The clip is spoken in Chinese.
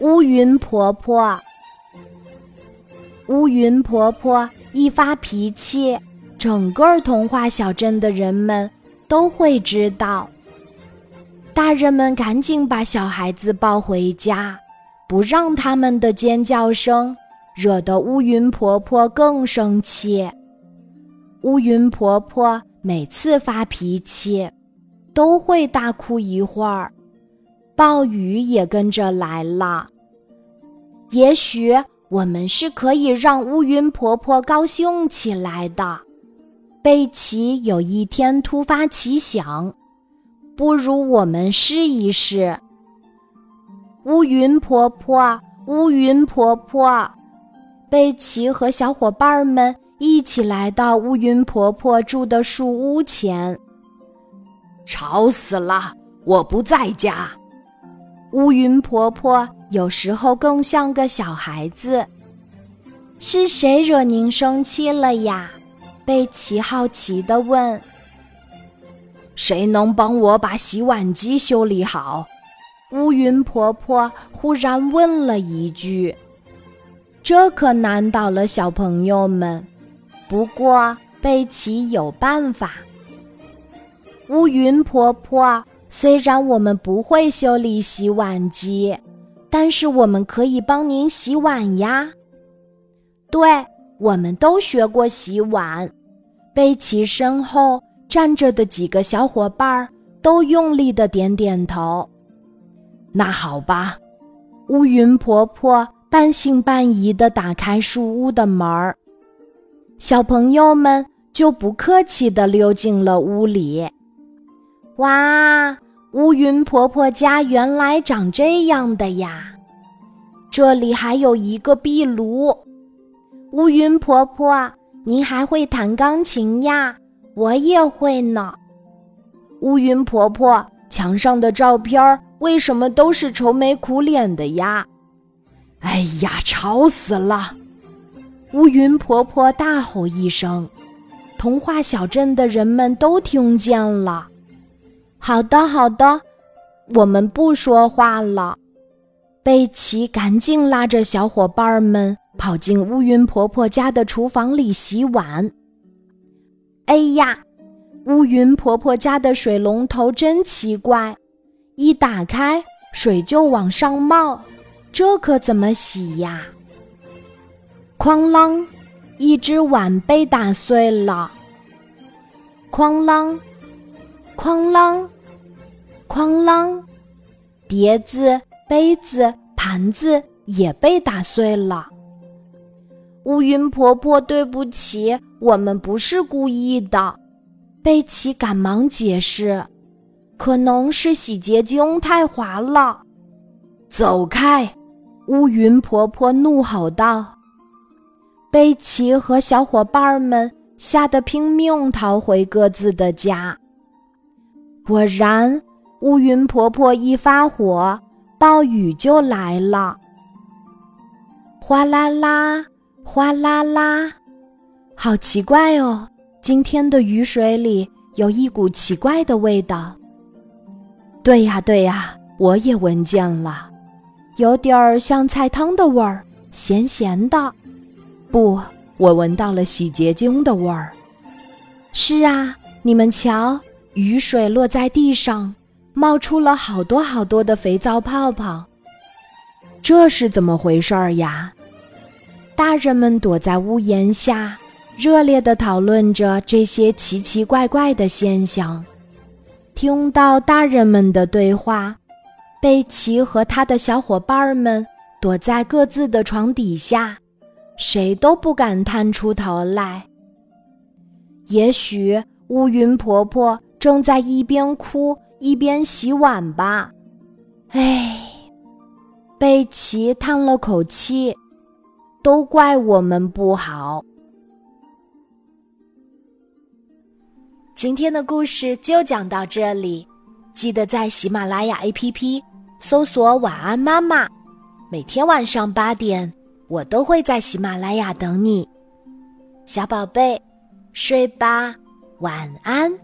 乌云婆婆，乌云婆婆一发脾气，整个童话小镇的人们都会知道。大人们赶紧把小孩子抱回家，不让他们的尖叫声惹得乌云婆婆更生气。乌云婆婆每次发脾气，都会大哭一会儿。暴雨也跟着来了。也许我们是可以让乌云婆婆高兴起来的。贝奇有一天突发奇想，不如我们试一试。乌云婆婆，乌云婆婆，贝奇和小伙伴们一起来到乌云婆婆住的树屋前。吵死了！我不在家。乌云婆婆有时候更像个小孩子。是谁惹您生气了呀？贝奇好奇地问。谁能帮我把洗碗机修理好？乌云婆婆忽然问了一句。这可难倒了小朋友们。不过贝奇有办法。乌云婆婆。虽然我们不会修理洗碗机，但是我们可以帮您洗碗呀。对，我们都学过洗碗。贝奇身后站着的几个小伙伴都用力的点点头。那好吧，乌云婆婆半信半疑的打开树屋的门儿，小朋友们就不客气的溜进了屋里。哇，乌云婆婆家原来长这样的呀！这里还有一个壁炉。乌云婆婆，您还会弹钢琴呀？我也会呢。乌云婆婆，墙上的照片为什么都是愁眉苦脸的呀？哎呀，吵死了！乌云婆婆大吼一声，童话小镇的人们都听见了。好的，好的，我们不说话了。贝奇赶紧拉着小伙伴们跑进乌云婆婆家的厨房里洗碗。哎呀，乌云婆婆家的水龙头真奇怪，一打开水就往上冒，这可怎么洗呀？哐啷，一只碗被打碎了。哐啷。哐啷，哐啷，碟子、杯子、盘子也被打碎了。乌云婆婆，对不起，我们不是故意的。贝奇赶忙解释：“可能是洗洁精太滑了。”走开！乌云婆婆怒吼道。贝奇和小伙伴们吓得拼命逃回各自的家。果然，乌云婆婆一发火，暴雨就来了。哗啦啦，哗啦啦，好奇怪哦！今天的雨水里有一股奇怪的味道。对呀，对呀，我也闻见了，有点儿像菜汤的味儿，咸咸的。不，我闻到了洗洁精的味儿。是啊，你们瞧。雨水落在地上，冒出了好多好多的肥皂泡泡。这是怎么回事儿呀？大人们躲在屋檐下，热烈地讨论着这些奇奇怪怪的现象。听到大人们的对话，贝奇和他的小伙伴们躲在各自的床底下，谁都不敢探出头来。也许乌云婆婆。正在一边哭一边洗碗吧，唉，贝奇叹了口气，都怪我们不好。今天的故事就讲到这里，记得在喜马拉雅 APP 搜索“晚安妈妈”，每天晚上八点，我都会在喜马拉雅等你，小宝贝，睡吧，晚安。